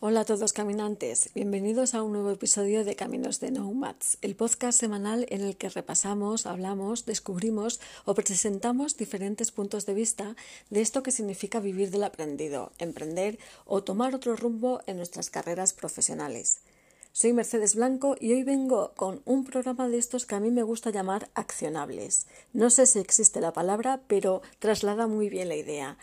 Hola a todos caminantes, bienvenidos a un nuevo episodio de Caminos de Nomads, el podcast semanal en el que repasamos, hablamos, descubrimos o presentamos diferentes puntos de vista de esto que significa vivir del aprendido, emprender o tomar otro rumbo en nuestras carreras profesionales. Soy Mercedes Blanco y hoy vengo con un programa de estos que a mí me gusta llamar accionables. No sé si existe la palabra, pero traslada muy bien la idea.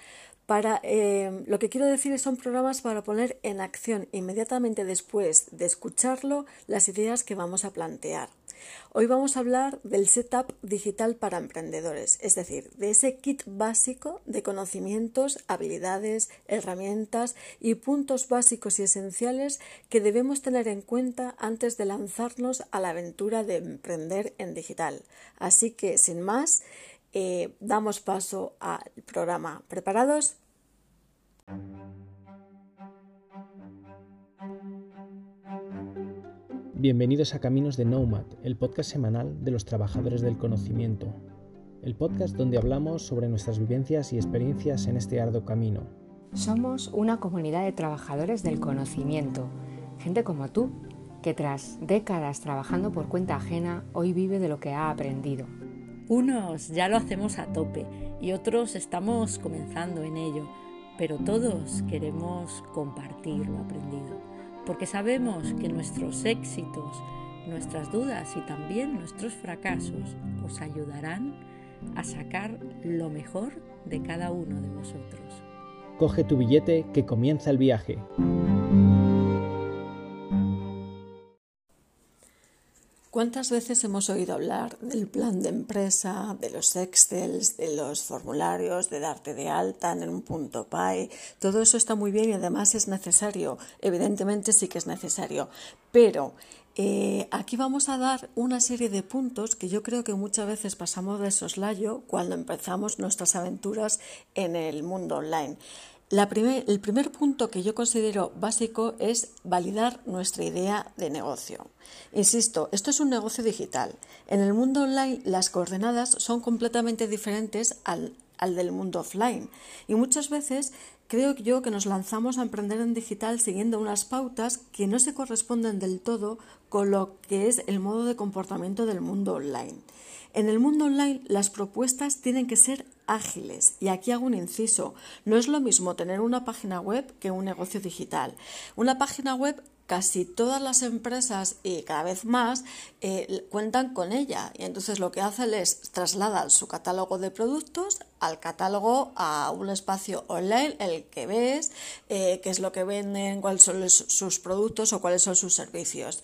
Para, eh, lo que quiero decir son programas para poner en acción inmediatamente después de escucharlo las ideas que vamos a plantear. Hoy vamos a hablar del setup digital para emprendedores, es decir, de ese kit básico de conocimientos, habilidades, herramientas y puntos básicos y esenciales que debemos tener en cuenta antes de lanzarnos a la aventura de emprender en digital. Así que, sin más, eh, damos paso al programa. ¿Preparados? Bienvenidos a Caminos de Nomad, el podcast semanal de los trabajadores del conocimiento. El podcast donde hablamos sobre nuestras vivencias y experiencias en este arduo camino. Somos una comunidad de trabajadores del conocimiento, gente como tú, que tras décadas trabajando por cuenta ajena, hoy vive de lo que ha aprendido. Unos ya lo hacemos a tope y otros estamos comenzando en ello, pero todos queremos compartir lo aprendido, porque sabemos que nuestros éxitos, nuestras dudas y también nuestros fracasos os ayudarán a sacar lo mejor de cada uno de vosotros. Coge tu billete que comienza el viaje. ¿Cuántas veces hemos oído hablar del plan de empresa, de los Excels, de los formularios, de darte de alta en un punto PAE? Todo eso está muy bien y además es necesario. Evidentemente sí que es necesario. Pero eh, aquí vamos a dar una serie de puntos que yo creo que muchas veces pasamos de soslayo cuando empezamos nuestras aventuras en el mundo online el primer punto que yo considero básico es validar nuestra idea de negocio. Insisto, esto es un negocio digital. En el mundo online las coordenadas son completamente diferentes al, al del mundo offline y muchas veces creo yo que nos lanzamos a emprender en digital siguiendo unas pautas que no se corresponden del todo con lo que es el modo de comportamiento del mundo online. En el mundo online las propuestas tienen que ser ágiles. Y aquí hago un inciso. No es lo mismo tener una página web que un negocio digital. Una página web casi todas las empresas y cada vez más eh, cuentan con ella y entonces lo que hacen es trasladar su catálogo de productos al catálogo a un espacio online el que ves eh, qué es lo que venden, cuáles son sus productos o cuáles son sus servicios.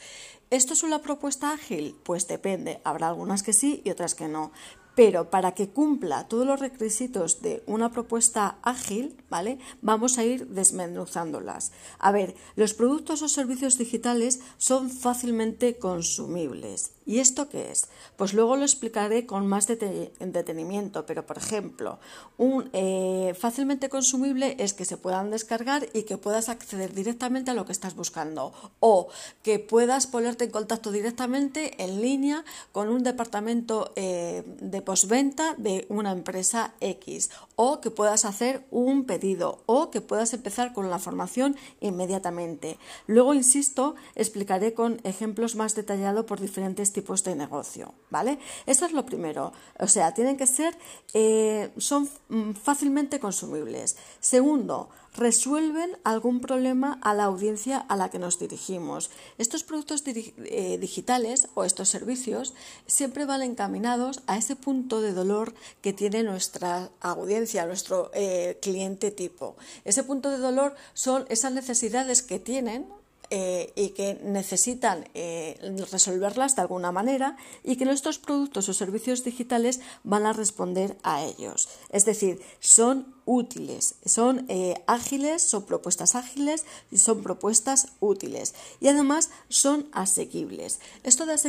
¿Esto es una propuesta ágil? Pues depende. Habrá algunas que sí y otras que no. Pero para que cumpla todos los requisitos de una propuesta ágil, ¿vale? Vamos a ir desmenuzándolas. A ver, los productos o servicios digitales son fácilmente consumibles. ¿Y esto qué es? Pues luego lo explicaré con más detenimiento, pero por ejemplo, un eh, fácilmente consumible es que se puedan descargar y que puedas acceder directamente a lo que estás buscando o que puedas ponerte en contacto directamente en línea con un departamento eh, de postventa de una empresa X o que puedas hacer un pedido o que puedas empezar con la formación inmediatamente. Luego, insisto, explicaré con ejemplos más detallados por diferentes tipos de negocio, ¿vale? Eso es lo primero. O sea, tienen que ser, eh, son mm, fácilmente consumibles. Segundo, resuelven algún problema a la audiencia a la que nos dirigimos. Estos productos eh, digitales o estos servicios siempre van encaminados a ese punto de dolor que tiene nuestra audiencia, nuestro eh, cliente tipo. Ese punto de dolor son esas necesidades que tienen eh, y que necesitan eh, resolverlas de alguna manera y que nuestros productos o servicios digitales van a responder a ellos. Es decir, son útiles, son eh, ágiles, son propuestas ágiles y son propuestas útiles. Y además son asequibles. Esto de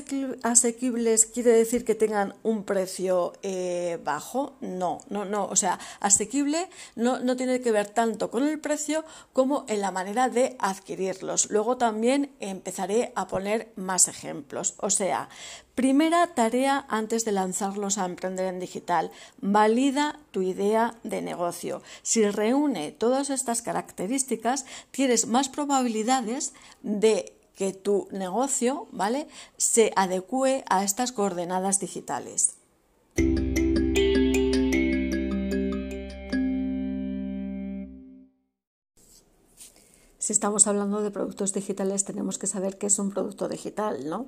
asequibles quiere decir que tengan un precio eh, bajo. No, no, no. O sea, asequible no, no tiene que ver tanto con el precio como en la manera de adquirirlos. Luego también empezaré a poner más ejemplos. O sea, Primera tarea antes de lanzarlos a emprender en digital. Valida tu idea de negocio. si reúne todas estas características, tienes más probabilidades de que tu negocio, ¿vale? se adecue a estas coordenadas digitales. Si estamos hablando de productos digitales, tenemos que saber qué es un producto digital, ¿no?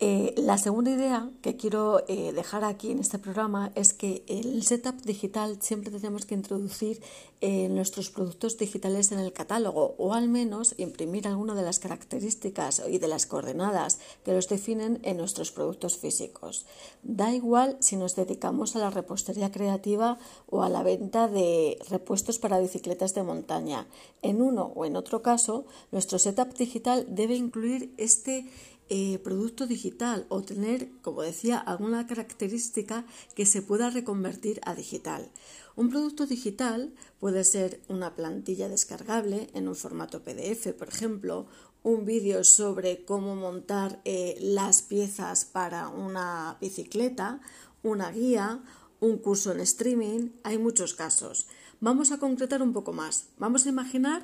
Eh, la segunda idea que quiero eh, dejar aquí en este programa es que el setup digital siempre tenemos que introducir eh, nuestros productos digitales en el catálogo o al menos imprimir alguna de las características y de las coordenadas que los definen en nuestros productos físicos. Da igual si nos dedicamos a la repostería creativa o a la venta de repuestos para bicicletas de montaña. En uno o en otro caso, nuestro setup digital debe incluir este eh, producto digital o tener, como decía, alguna característica que se pueda reconvertir a digital. Un producto digital puede ser una plantilla descargable en un formato PDF, por ejemplo, un vídeo sobre cómo montar eh, las piezas para una bicicleta, una guía, un curso en streaming, hay muchos casos. Vamos a concretar un poco más. Vamos a imaginar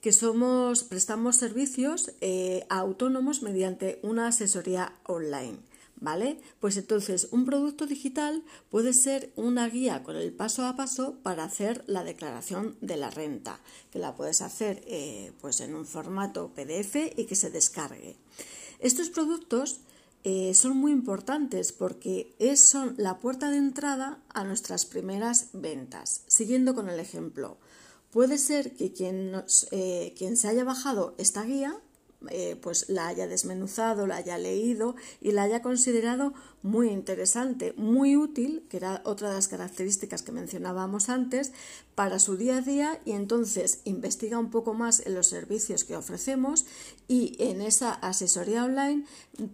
que somos, prestamos servicios eh, a autónomos mediante una asesoría online. ¿Vale? Pues entonces un producto digital puede ser una guía con el paso a paso para hacer la declaración de la renta, que la puedes hacer eh, pues en un formato PDF y que se descargue. Estos productos eh, son muy importantes porque son la puerta de entrada a nuestras primeras ventas. Siguiendo con el ejemplo, puede ser que quien, eh, quien se haya bajado esta guía eh, pues la haya desmenuzado, la haya leído y la haya considerado muy interesante, muy útil, que era otra de las características que mencionábamos antes, para su día a día y entonces investiga un poco más en los servicios que ofrecemos y en esa asesoría online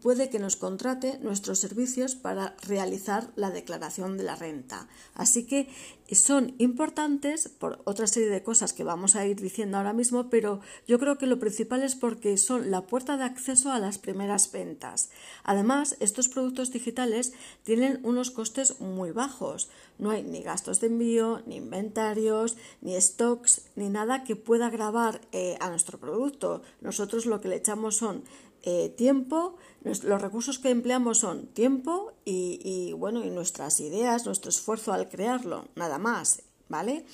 puede que nos contrate nuestros servicios para realizar la declaración de la renta. Así que son importantes por otra serie de cosas que vamos a ir diciendo ahora mismo, pero yo creo que lo principal es porque son la puerta de acceso a las primeras ventas. Además, estos productos digitales tienen unos costes muy bajos. No hay ni gastos de envío, ni ni stocks, ni nada que pueda grabar eh, a nuestro producto. Nosotros lo que le echamos son eh, tiempo, los recursos que empleamos son tiempo y, bueno, y nuestras ideas, nuestro esfuerzo al crearlo, nada más, ¿vale?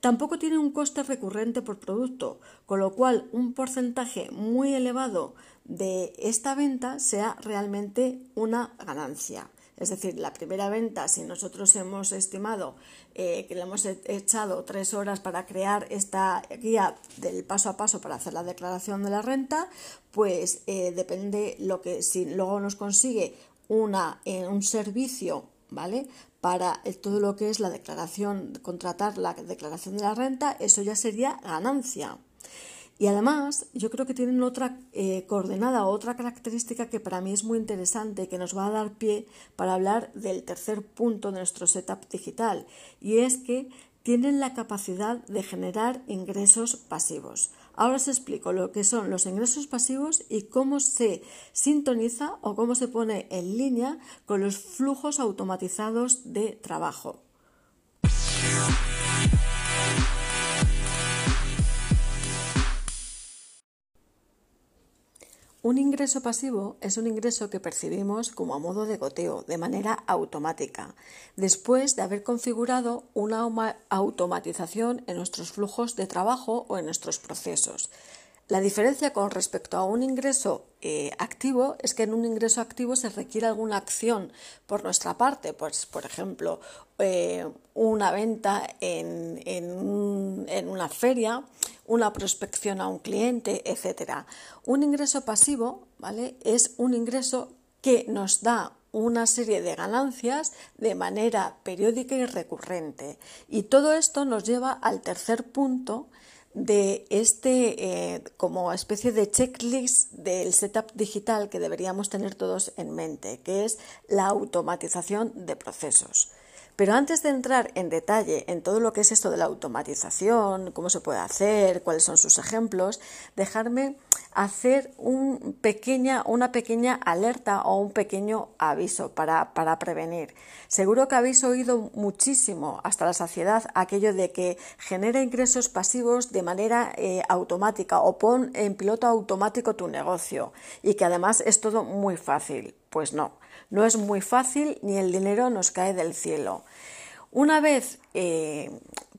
Tampoco tiene un coste recurrente por producto, con lo cual un porcentaje muy elevado de esta venta sea realmente una ganancia. Es decir, la primera venta, si nosotros hemos estimado eh, que le hemos e-, echado tres horas para crear esta guía del paso a paso para hacer la declaración de la renta, pues eh, depende lo que si luego nos consigue una, eh, un servicio, ¿vale? Para todo lo que es la declaración, contratar la declaración de la renta, eso ya sería ganancia. Y además, yo creo que tienen otra eh, coordenada, otra característica que para mí es muy interesante, que nos va a dar pie para hablar del tercer punto de nuestro setup digital, y es que tienen la capacidad de generar ingresos pasivos. Ahora os explico lo que son los ingresos pasivos y cómo se sintoniza o cómo se pone en línea con los flujos automatizados de trabajo. Un ingreso pasivo es un ingreso que percibimos como a modo de goteo, de manera automática, después de haber configurado una automatización en nuestros flujos de trabajo o en nuestros procesos. La diferencia con respecto a un ingreso eh, activo es que en un ingreso activo se requiere alguna acción por nuestra parte, pues, por ejemplo, eh, una venta en, en una feria una prospección a un cliente, etcétera. Un ingreso pasivo, ¿vale? Es un ingreso que nos da una serie de ganancias de manera periódica y recurrente. Y todo esto nos lleva al tercer punto de este eh, como especie de checklist del setup digital que deberíamos tener todos en mente, que es la automatización de procesos. Pero antes de entrar en detalle en todo lo que es esto de la automatización, cómo se puede hacer, cuáles son sus ejemplos, dejarme hacer un pequeña, una pequeña alerta o un pequeño aviso para, prevenir. Seguro que habéis oído muchísimo hasta la saciedad aquello de que genera ingresos pasivos de manera eh, automática o pon en piloto automático tu negocio y que además es todo muy fácil. Pues no, no es muy fácil ni el dinero nos cae del cielo. Una vez eh,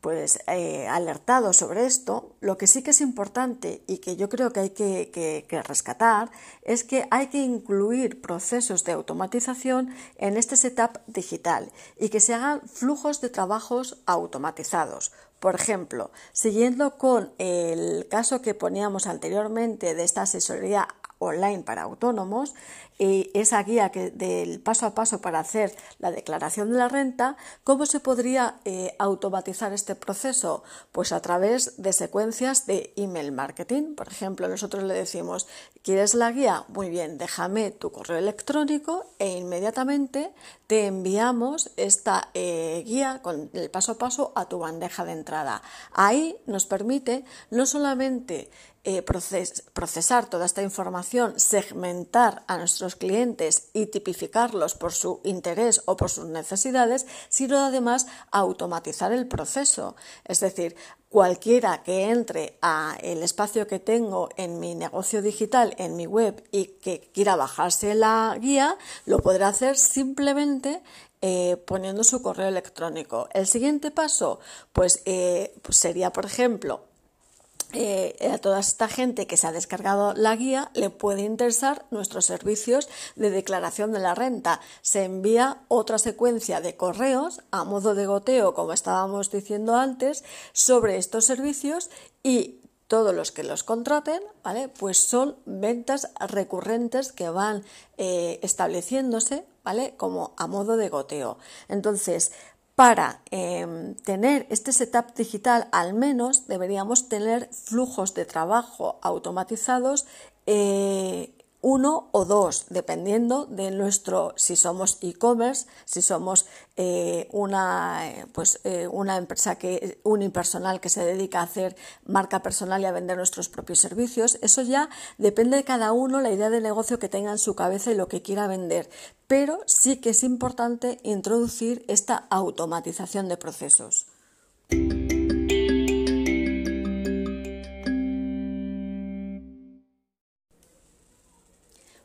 pues eh, alertado sobre esto, lo que sí que es importante y que yo creo que hay que, rescatar es que hay que incluir procesos de automatización en este setup digital y que se hagan flujos de trabajos automatizados. Por ejemplo, siguiendo con el caso que poníamos anteriormente de esta asesoría online para autónomos, y esa guía que, del paso a paso para hacer la declaración de la renta, ¿cómo se podría eh, automatizar este proceso? Pues a través de secuencias de email marketing. Por ejemplo, nosotros le decimos, ¿quieres la guía? Muy bien, déjame tu correo electrónico e inmediatamente te enviamos esta eh, guía con el paso a paso a tu bandeja de entrada. Ahí nos permite no solamente eh, procesar toda esta información, segmentar a nuestros clientes y tipificarlos por su interés o por sus necesidades, sino además automatizar el proceso. Es decir, cualquiera que entre a el espacio que tengo en mi negocio digital, en mi web y que quiera bajarse la guía, lo podrá hacer simplemente eh, poniendo su correo electrónico. El siguiente paso, pues, eh, pues sería, por ejemplo, eh, a toda esta gente que se ha descargado la guía le puede interesar nuestros servicios de declaración de la renta. Se envía otra secuencia de correos a modo de goteo, como estábamos diciendo antes, sobre estos servicios y todos los que los contraten, ¿vale? Pues son ventas recurrentes que van eh, estableciéndose, ¿vale? Como a modo de goteo. Entonces, para em, tener este setup digital, al menos deberíamos tener flujos de trabajo automatizados eh, uno o dos, dependiendo de nuestro, si somos e-commerce, si somos eh, una, eh, pues, eh, una empresa que, unipersonal que se dedica a hacer marca personal y a vender nuestros propios servicios. Eso ya depende de cada uno, la idea de negocio que tenga en su cabeza y lo que quiera vender. Pero sí que es importante introducir esta automatización de procesos.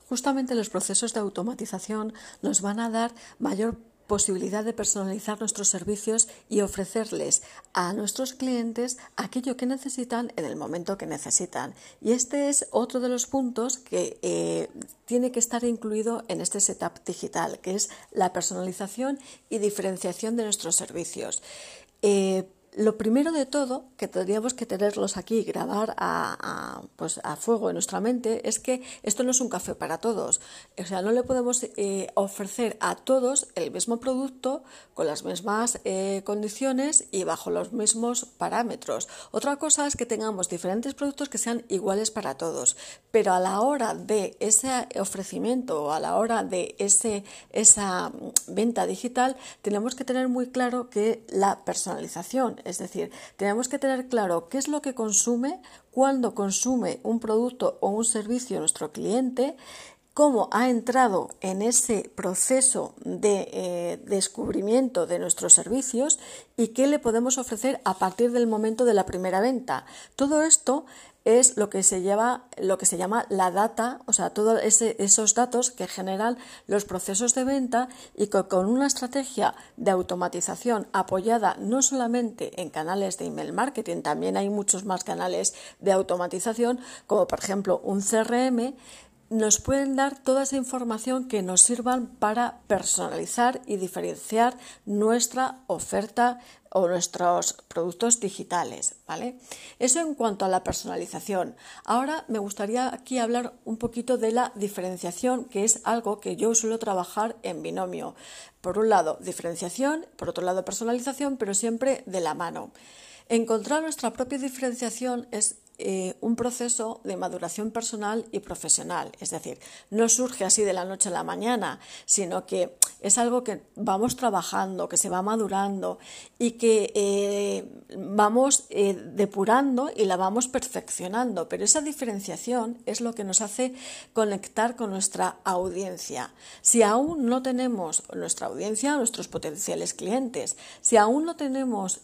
Justamente los procesos de automatización nos van a dar mayor posibilidad de personalizar nuestros servicios y ofrecerles a nuestros clientes aquello que necesitan en el momento que necesitan. Y este es otro de los puntos que eh, tiene que estar incluido en este setup digital, que es la personalización y diferenciación de nuestros servicios. Eh, lo primero de todo, que tendríamos que tenerlos aquí grabar a, pues a fuego en nuestra mente, es que esto no es un café para todos. O sea, no le podemos eh, ofrecer a todos el mismo producto con las mismas eh, condiciones y bajo los mismos parámetros. Otra cosa es que tengamos diferentes productos que sean iguales para todos, pero a la hora de ese ofrecimiento o a la hora de ese, esa venta digital, tenemos que tener muy claro que la personalización es decir, tenemos que tener claro qué es lo que consume, cuándo consume un producto o un servicio nuestro cliente, cómo ha entrado en ese proceso de eh, descubrimiento de nuestros servicios y qué le podemos ofrecer a partir del momento de la primera venta. Todo esto es lo que se lleva, lo que se llama la data, o sea, todos esos datos que generan los procesos de venta y que con una estrategia de automatización apoyada no solamente en canales de email marketing, también hay muchos más canales de automatización, como por ejemplo un CRM, nos pueden dar toda esa información que nos sirvan para personalizar y diferenciar nuestra oferta o nuestros productos digitales, ¿vale? Eso en cuanto a la personalización. Ahora me gustaría aquí hablar un poquito de la diferenciación, que es algo que yo suelo trabajar en binomio. Por un lado, diferenciación, por otro lado, personalización, pero siempre de la mano. Encontrar nuestra propia diferenciación es eh, un proceso de maduración personal y profesional. Es decir, no surge así de la noche a la mañana, sino que es algo que vamos trabajando, que se va madurando y que eh, vamos eh, depurando y la vamos perfeccionando. Pero esa diferenciación es lo que nos hace conectar con nuestra audiencia. Si aún no tenemos nuestra audiencia, nuestros potenciales clientes, si aún no tenemos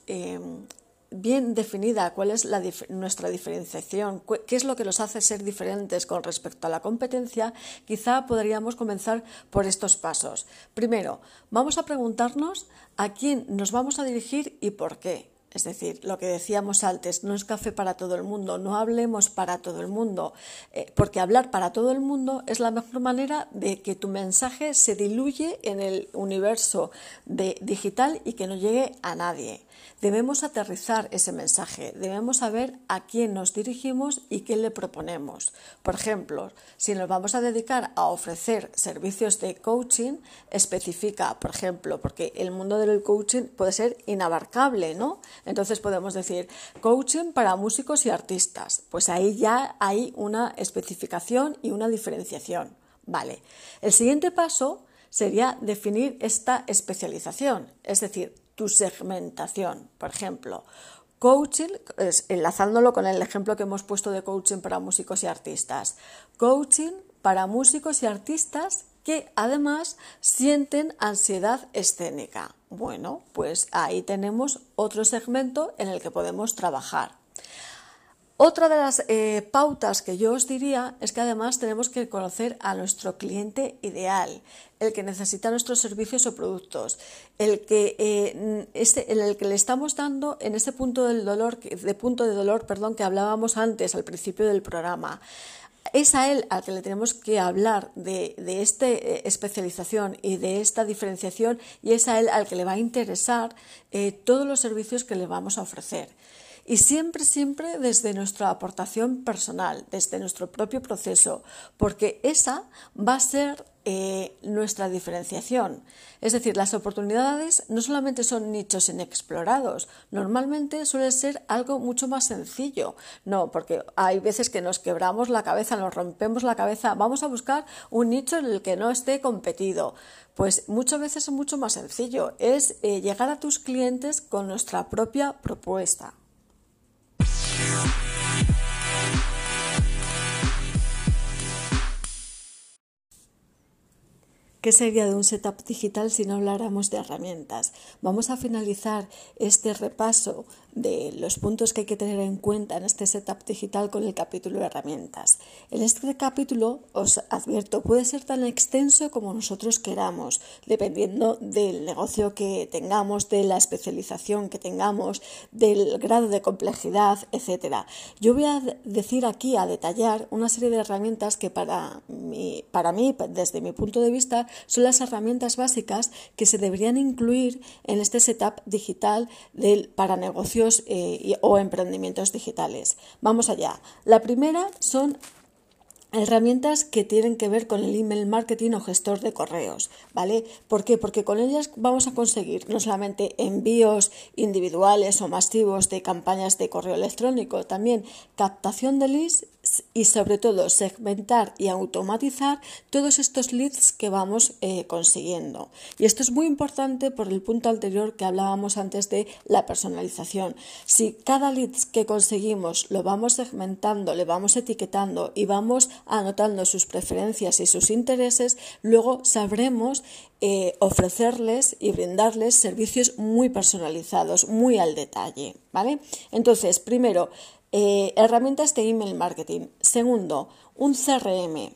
bien definida cuál es nuestra diferenciación, qué es lo que nos hace ser diferentes con respecto a la competencia, quizá podríamos comenzar por estos pasos. Primero, vamos a preguntarnos a quién nos vamos a dirigir y por qué. Es decir, lo que decíamos antes, no es café para todo el mundo, no hablemos para todo el mundo, eh, porque hablar para todo el mundo es la mejor manera de que tu mensaje se diluye en el universo de digital y que no llegue a nadie. Debemos aterrizar ese mensaje, debemos saber a quién nos dirigimos y qué le proponemos. Por ejemplo, si nos vamos a dedicar a ofrecer servicios de coaching, especifica, por ejemplo, porque el mundo del coaching puede ser inabarcable, ¿no? Entonces podemos decir coaching para músicos y artistas. Pues ahí ya hay una especificación y una diferenciación. Vale. El siguiente paso sería definir esta especialización, es decir, tu segmentación. Por ejemplo, coaching, enlazándolo con el ejemplo que hemos puesto de coaching para músicos y artistas. Coaching para músicos y artistas que además sienten ansiedad escénica. Bueno, pues ahí tenemos otro segmento en el que podemos trabajar. Otra de las eh, pautas que yo os diría es que además tenemos que conocer a nuestro cliente ideal, el que necesita nuestros servicios o productos, el que, eh, este, el que le estamos dando en ese punto del dolor, de punto de dolor, perdón, que hablábamos antes al principio del programa. Es a él al que le tenemos que hablar de, esta eh, especialización y de esta diferenciación y es a él al que le va a interesar todos los servicios que le vamos a ofrecer y siempre, siempre desde nuestra aportación personal, desde nuestro propio proceso, porque esa va a ser eh, nuestra diferenciación. Es decir, las oportunidades no solamente son nichos inexplorados, normalmente suele ser algo mucho más sencillo. No, porque hay veces que nos quebramos la cabeza, nos rompemos la cabeza, vamos a buscar un nicho en el que no esté competido. Pues muchas veces es mucho más sencillo, es eh, llegar a tus clientes con nuestra propia propuesta. you. ¿Qué sería de un setup digital si no habláramos de herramientas? Vamos a finalizar este repaso de los puntos que hay que tener en cuenta en este setup digital con el capítulo de herramientas. En este capítulo, os advierto, puede ser tan extenso como nosotros queramos, dependiendo del negocio que tengamos, de la especialización que tengamos, del grado de complejidad, etc. Yo voy a decir aquí, a detallar, una serie de herramientas que para mí, para mí desde mi punto de vista, son las herramientas básicas que se deberían incluir en este setup digital para negocios eh, o emprendimientos digitales. Vamos allá. La primera son herramientas que tienen que ver con el email marketing o gestor de correos, ¿vale? ¿Por qué? Porque con ellas vamos a conseguir no solamente envíos individuales o masivos de campañas de correo electrónico, también captación de leads y sobre todo segmentar y automatizar todos estos leads que vamos eh, consiguiendo. Y esto es muy importante por el punto anterior que hablábamos antes de la personalización. Si cada lead que conseguimos lo vamos segmentando, le vamos etiquetando y vamos anotando sus preferencias y sus intereses, luego sabremos eh, ofrecerles y brindarles servicios muy personalizados, muy al detalle. ¿vale? Entonces, primero, eh, herramientas de email marketing. Segundo, un CRM.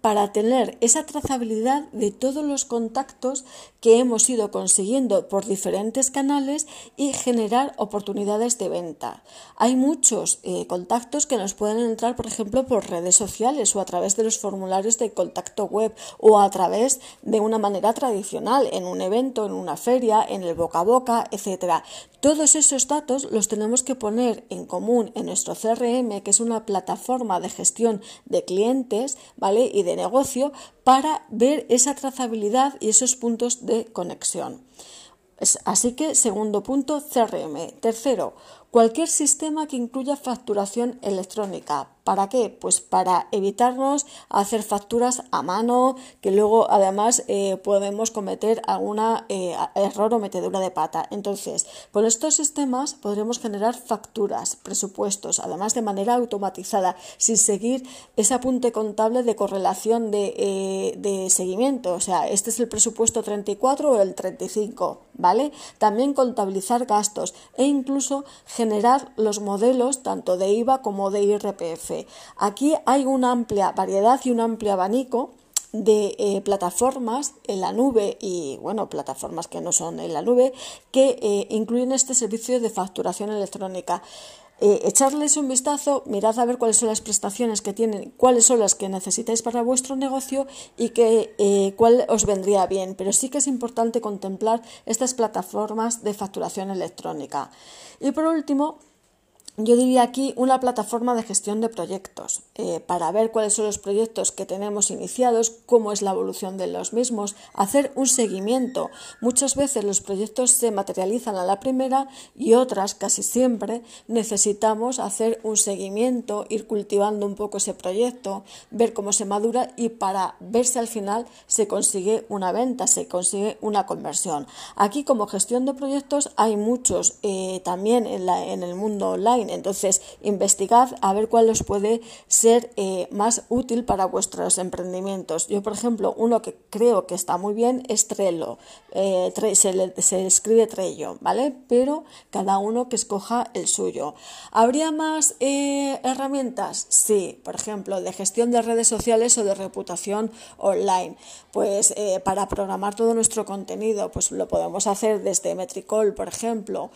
Para tener esa trazabilidad de todos los contactos que hemos ido consiguiendo por diferentes canales y generar oportunidades de venta. Hay muchos eh, contactos que nos pueden entrar, por ejemplo, por redes sociales o a través de los formularios de contacto web o a través de una manera tradicional, en un evento, en una feria, en el boca a boca, etcétera. Todos esos datos los tenemos que poner en común en nuestro CRM, que es una plataforma de gestión de clientes. Y de negocio para ver esa trazabilidad y esos puntos de conexión. Así que, segundo punto, CRM. Tercero, cualquier sistema que incluya facturación electrónica. ¿Para qué? Pues para evitarnos hacer facturas a mano, que luego además eh, podemos cometer alguna eh, error o metedura de pata. Entonces, con estos sistemas podremos generar facturas, presupuestos, además de manera automatizada, sin seguir ese apunte contable de correlación de, eh, de seguimiento. O sea, este es el presupuesto 34 o el 35, ¿vale? También contabilizar gastos e incluso generar los modelos tanto de IVA como de IRPF. Aquí hay una amplia variedad y un amplio abanico de eh, plataformas en la nube y bueno plataformas que no son en la nube que eh, incluyen este servicio de facturación electrónica eh, echarles un vistazo, mirad a ver cuáles son las prestaciones que tienen, cuáles son las que necesitáis para vuestro negocio y que, cuál os vendría bien. Pero sí que es importante contemplar estas plataformas de facturación electrónica. Y por último, yo diría aquí una plataforma de gestión de proyectos eh, para ver cuáles son los proyectos que tenemos iniciados, cómo es la evolución de los mismos, hacer un seguimiento. Muchas veces los proyectos se materializan a la primera y otras, casi siempre, necesitamos hacer un seguimiento, ir cultivando un poco ese proyecto, ver cómo se madura y para ver si al final se consigue una venta, se consigue una conversión. Aquí como gestión de proyectos hay muchos eh, también en, la, en el mundo online entonces, investigad a ver cuál os puede ser eh, más útil para vuestros emprendimientos. Yo, por ejemplo, uno que creo que está muy bien es Trello. Eh, se, escribe Trello, ¿vale? Pero cada uno que escoja el suyo. ¿Habría más eh, herramientas? Sí, por ejemplo, de gestión de redes sociales o de reputación online. Pues para programar todo nuestro contenido, pues lo podemos hacer desde Metricol, por ejemplo.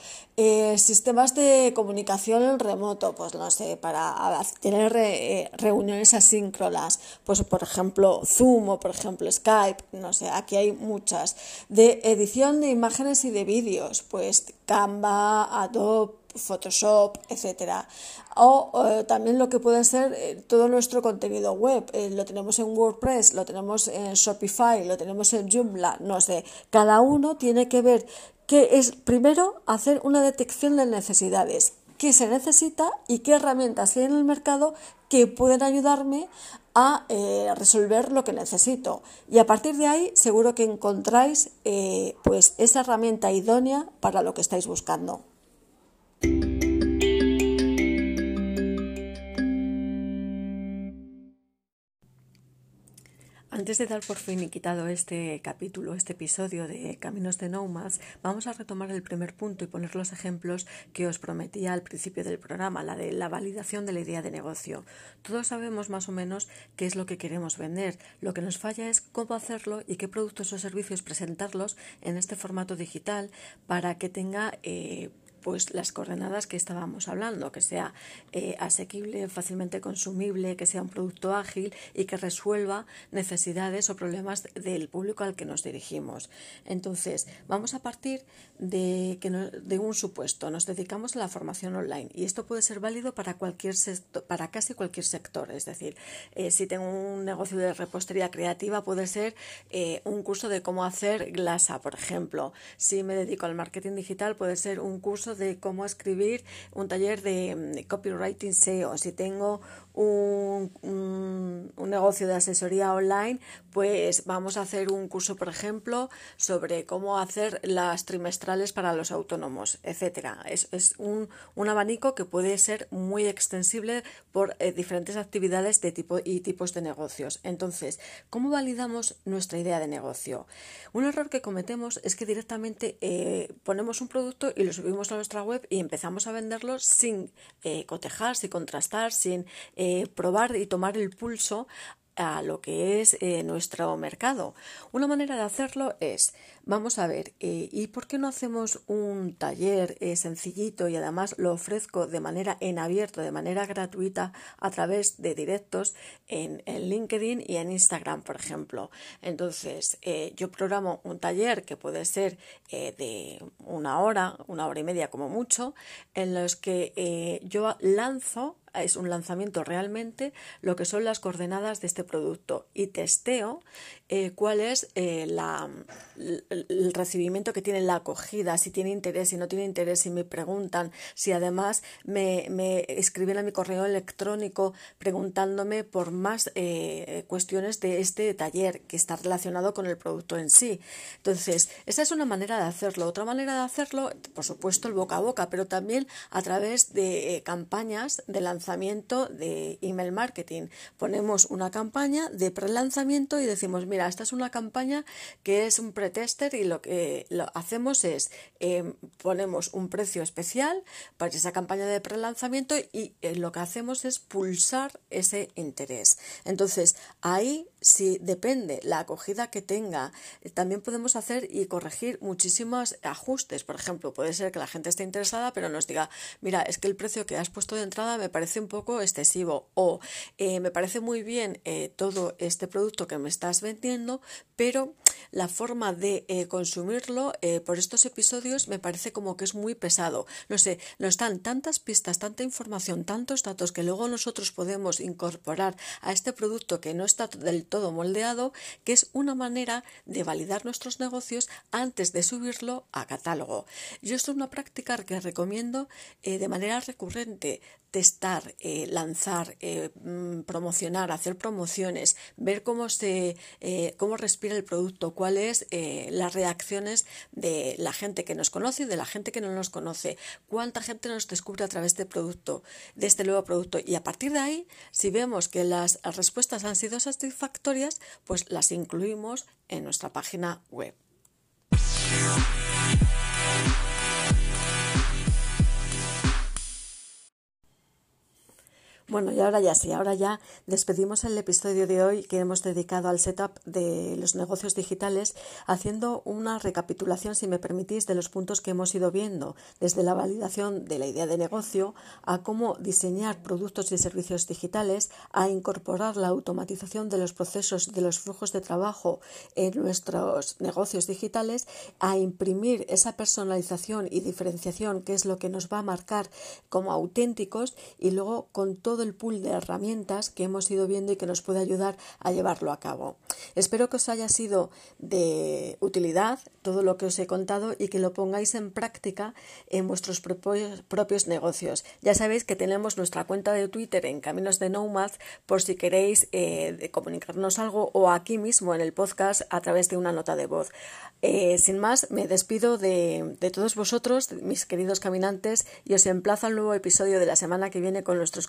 sistemas de comunicación remoto, pues no sé, para tener eh, reuniones asíncronas, pues por ejemplo Zoom o por ejemplo Skype, no sé, aquí hay muchas. De edición de imágenes y de vídeos, pues Canva, Adobe, Photoshop, etcétera. O eh, también lo que puede ser eh, todo nuestro contenido web. lo tenemos en WordPress, lo tenemos en Shopify, lo tenemos en Joomla, no sé. Cada uno tiene que ver que es primero hacer una detección de necesidades qué se necesita y qué herramientas hay en el mercado que pueden ayudarme a eh, resolver lo que necesito. Y a partir de ahí seguro que encontráis eh, pues esa herramienta idónea para lo que estáis buscando. Antes de dar por fin y quitado este capítulo, este episodio de Caminos de Nomads, vamos a retomar el primer punto y poner los ejemplos que os prometía al principio del programa, la de la validación de la idea de negocio. Todos sabemos más o menos qué es lo que queremos vender. Lo que nos falla es cómo hacerlo y qué productos o servicios presentarlos en este formato digital para que tenga eh, pues las coordenadas que estábamos hablando, que sea eh, asequible, fácilmente consumible, que sea un producto ágil y que resuelva necesidades o problemas del público al que nos dirigimos. Entonces, vamos a partir de, que de un supuesto. Nos dedicamos a la formación online y esto puede ser válido para cualquier para casi cualquier sector. Es decir, eh, si tengo un negocio de repostería creativa, puede ser eh, un curso de cómo hacer glasa, por ejemplo. Si me dedico al marketing digital, puede ser un curso de cómo escribir un taller de, mm, copywriting SEO. Si tengo un, un, negocio de asesoría online, pues vamos a hacer un curso, por ejemplo, sobre cómo hacer las trimestrales para los autónomos, etcétera. Es, es un, un, abanico que puede ser muy extensible por eh, diferentes actividades de tipo y tipos de negocios. Entonces, ¿cómo validamos nuestra idea de negocio? Un error que cometemos es que directamente eh, ponemos un producto y lo subimos a nuestra web y empezamos a venderlo sin eh, cotejar, sin contrastar, sin eh, probar y tomar el pulso a lo que es eh, nuestro mercado. Una manera de hacerlo es, vamos a ver, eh, ¿y por qué no hacemos un taller sencillito y además lo ofrezco de manera en abierto, de manera gratuita a través de directos en LinkedIn y en Instagram, por ejemplo? Entonces, yo programo un taller que puede ser de una hora, una hora y media como mucho, en los que yo lanzo es un lanzamiento realmente lo que son las coordenadas de este producto. Y testeo eh, cuál es eh, el recibimiento que tiene la acogida, si tiene interés, si no tiene interés, si me preguntan, si además me, me escriben a mi correo electrónico preguntándome por más eh, cuestiones de este taller que está relacionado con el producto en sí. Entonces, esa es una manera de hacerlo. Otra manera de hacerlo, por supuesto, el boca a boca, pero también a través de campañas de lanzamiento de email marketing. Ponemos una campaña de pre-lanzamiento y decimos, mira, esta es una campaña que es un pretester y lo que lo hacemos es em, ponemos un precio especial para esa campaña de pre-lanzamiento y eh, lo que hacemos es pulsar ese interés. Entonces, ahí si depende la acogida que tenga, eh, también podemos hacer y corregir muchísimos ajustes. Por ejemplo, puede ser que la gente esté interesada, pero nos diga, mira, es que el precio que has puesto de entrada me parece un poco excesivo o eh, me parece muy bien eh, todo este producto que me estás vendiendo, pero la forma de consumirlo por estos episodios me parece como que es muy pesado. No sé, nos dan tantas pistas, tanta información, tantos datos que luego nosotros podemos incorporar a este producto que no está del todo moldeado, que es una manera de validar nuestros negocios antes de subirlo a catálogo. Yo esto es una práctica que recomiendo eh, de manera recurrente testar, eh, lanzar, eh, mm, promocionar, hacer promociones, ver cómo se eh, cómo respira el producto, cuáles las reacciones de la gente que nos conoce y de la gente que no nos conoce, cuánta gente nos descubre a través de producto, de este nuevo producto. Y a partir de ahí, si vemos que las respuestas han sido satisfactorias, pues las incluimos en nuestra página web. Bueno, y ahora ya sí, ahora ya despedimos el episodio de hoy que hemos dedicado al setup de los negocios digitales, haciendo una recapitulación, si me permitís, de los puntos que hemos ido viendo, desde la validación de la idea de negocio a cómo diseñar productos y servicios digitales, a incorporar la automatización de los procesos, de los flujos de trabajo en nuestros negocios digitales, a imprimir esa personalización y diferenciación que es lo que nos va a marcar como auténticos y luego con todo el pool de herramientas que hemos ido viendo y que nos puede ayudar a llevarlo a cabo. Espero que os haya sido de utilidad todo lo que os he contado y que lo pongáis en práctica en vuestros propios, negocios. Ya sabéis que tenemos nuestra cuenta de Twitter en Caminos de Nomad por si queréis eh, comunicarnos algo o aquí mismo en el podcast a través de una nota de voz. Eh, sin más, me despido de, de todos vosotros, mis queridos caminantes, y os emplazo al nuevo episodio de la semana que viene con nuestros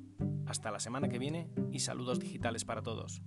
Hasta la semana que viene y saludos digitales para todos.